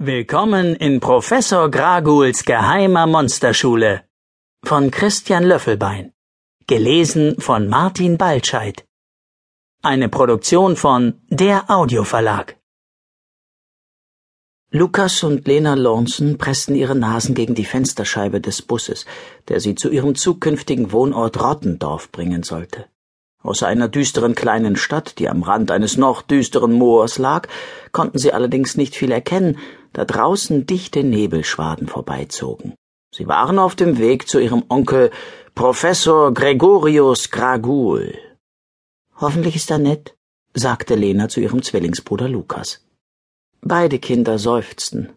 Willkommen in Professor Graguls geheimer Monsterschule von Christian Löffelbein. Gelesen von Martin Baltscheid. Eine Produktion von Der Audioverlag. Lukas und Lena Lawson pressten ihre Nasen gegen die Fensterscheibe des Busses, der sie zu ihrem zukünftigen Wohnort Rottendorf bringen sollte. Außer einer düsteren kleinen Stadt, die am Rand eines noch düsteren Moors lag, konnten sie allerdings nicht viel erkennen, da draußen dichte Nebelschwaden vorbeizogen. Sie waren auf dem Weg zu ihrem Onkel Professor Gregorius Gragul. Hoffentlich ist er nett, sagte Lena zu ihrem Zwillingsbruder Lukas. Beide Kinder seufzten.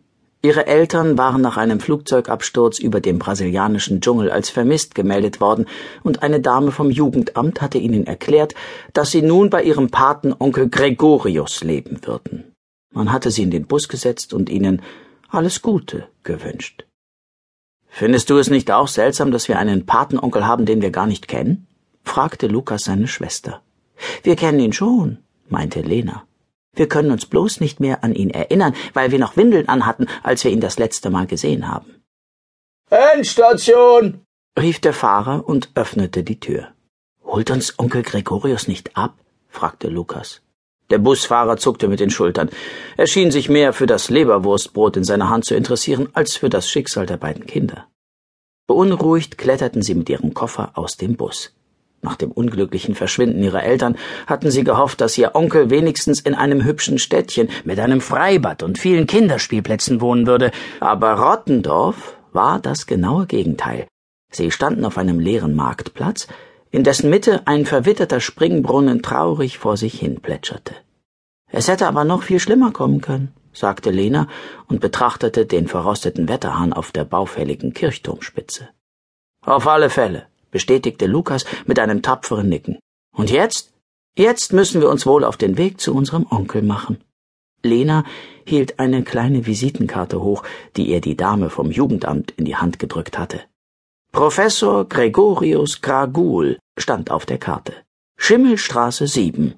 Ihre Eltern waren nach einem Flugzeugabsturz über dem brasilianischen Dschungel als vermisst gemeldet worden, und eine Dame vom Jugendamt hatte ihnen erklärt, dass sie nun bei ihrem Patenonkel Gregorius leben würden. Man hatte sie in den Bus gesetzt und ihnen alles Gute gewünscht. Findest du es nicht auch seltsam, dass wir einen Patenonkel haben, den wir gar nicht kennen? fragte Lukas seine Schwester. Wir kennen ihn schon, meinte Lena. Wir können uns bloß nicht mehr an ihn erinnern, weil wir noch Windeln anhatten, als wir ihn das letzte Mal gesehen haben. Endstation! rief der Fahrer und öffnete die Tür. Holt uns Onkel Gregorius nicht ab? fragte Lukas. Der Busfahrer zuckte mit den Schultern. Er schien sich mehr für das Leberwurstbrot in seiner Hand zu interessieren, als für das Schicksal der beiden Kinder. Beunruhigt kletterten sie mit ihrem Koffer aus dem Bus. Nach dem unglücklichen Verschwinden ihrer Eltern hatten sie gehofft, dass ihr Onkel wenigstens in einem hübschen Städtchen mit einem Freibad und vielen Kinderspielplätzen wohnen würde, aber Rottendorf war das genaue Gegenteil. Sie standen auf einem leeren Marktplatz, in dessen Mitte ein verwitterter Springbrunnen traurig vor sich hin plätscherte. Es hätte aber noch viel schlimmer kommen können, sagte Lena und betrachtete den verrosteten Wetterhahn auf der baufälligen Kirchturmspitze. Auf alle Fälle, bestätigte Lukas mit einem tapferen Nicken. Und jetzt? Jetzt müssen wir uns wohl auf den Weg zu unserem Onkel machen. Lena hielt eine kleine Visitenkarte hoch, die ihr die Dame vom Jugendamt in die Hand gedrückt hatte. Professor Gregorius Gragul stand auf der Karte. Schimmelstraße 7.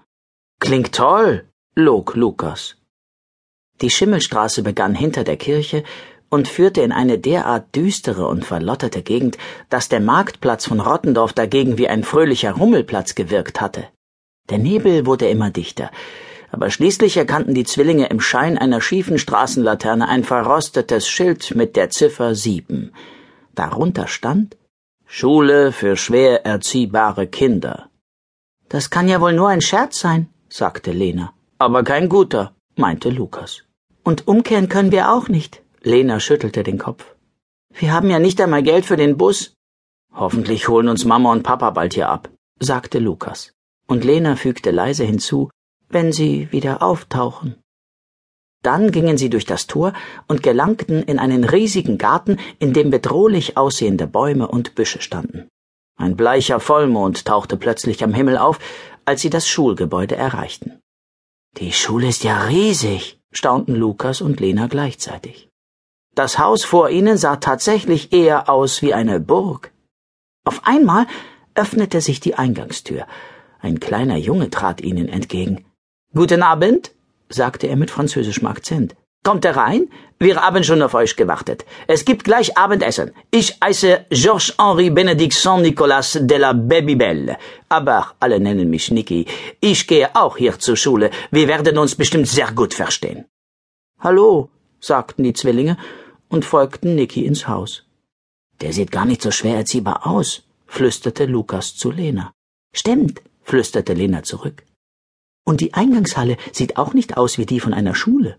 Klingt toll, log Lukas. Die Schimmelstraße begann hinter der Kirche und führte in eine derart düstere und verlotterte Gegend, dass der Marktplatz von Rottendorf dagegen wie ein fröhlicher Rummelplatz gewirkt hatte. Der Nebel wurde immer dichter, aber schließlich erkannten die Zwillinge im Schein einer schiefen Straßenlaterne ein verrostetes Schild mit der Ziffer sieben. Darunter stand Schule für schwer erziehbare Kinder. Das kann ja wohl nur ein Scherz sein, sagte Lena. Aber kein guter, meinte Lukas. Und umkehren können wir auch nicht, Lena schüttelte den Kopf. Wir haben ja nicht einmal Geld für den Bus. Hoffentlich holen uns Mama und Papa bald hier ab, sagte Lukas. Und Lena fügte leise hinzu, wenn sie wieder auftauchen. Dann gingen sie durch das Tor und gelangten in einen riesigen Garten, in dem bedrohlich aussehende Bäume und Büsche standen. Ein bleicher Vollmond tauchte plötzlich am Himmel auf, als sie das Schulgebäude erreichten. Die Schule ist ja riesig, staunten Lukas und Lena gleichzeitig. Das Haus vor ihnen sah tatsächlich eher aus wie eine Burg. Auf einmal öffnete sich die Eingangstür. Ein kleiner Junge trat ihnen entgegen. Guten Abend, sagte er mit französischem Akzent. Kommt herein? Wir haben schon auf euch gewartet. Es gibt gleich Abendessen. Ich heiße Georges-Henri Benedict Saint-Nicolas de la Babybel. Aber alle nennen mich Niki. Ich gehe auch hier zur Schule. Wir werden uns bestimmt sehr gut verstehen. Hallo, sagten die Zwillinge und folgten Niki ins Haus. Der sieht gar nicht so schwer erziehbar aus, flüsterte Lukas zu Lena. Stimmt, flüsterte Lena zurück. Und die Eingangshalle sieht auch nicht aus wie die von einer Schule.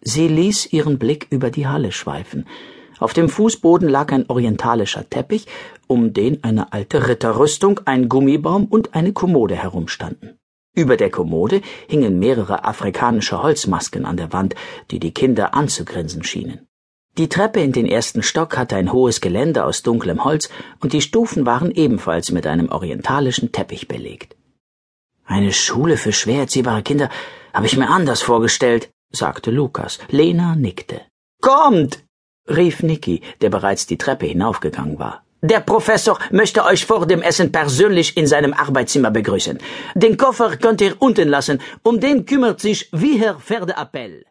Sie ließ ihren Blick über die Halle schweifen. Auf dem Fußboden lag ein orientalischer Teppich, um den eine alte Ritterrüstung, ein Gummibaum und eine Kommode herumstanden. Über der Kommode hingen mehrere afrikanische Holzmasken an der Wand, die die Kinder anzugrinsen schienen. Die Treppe in den ersten Stock hatte ein hohes Geländer aus dunklem Holz und die Stufen waren ebenfalls mit einem orientalischen Teppich belegt. Eine Schule für schwer erziehbare Kinder habe ich mir anders vorgestellt, sagte Lukas. Lena nickte. Kommt! rief Niki, der bereits die Treppe hinaufgegangen war. Der Professor möchte euch vor dem Essen persönlich in seinem Arbeitszimmer begrüßen. Den Koffer könnt ihr unten lassen, um den kümmert sich wie Herr Pferdeappell.